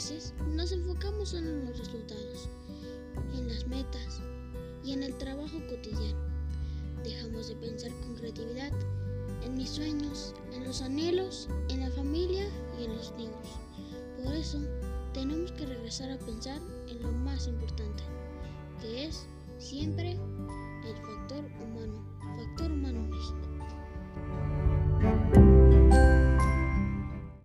veces nos enfocamos solo en los resultados, en las metas y en el trabajo cotidiano. Dejamos de pensar con creatividad en mis sueños, en los anhelos, en la familia y en los niños. Por eso, tenemos que regresar a pensar en lo más importante, que es siempre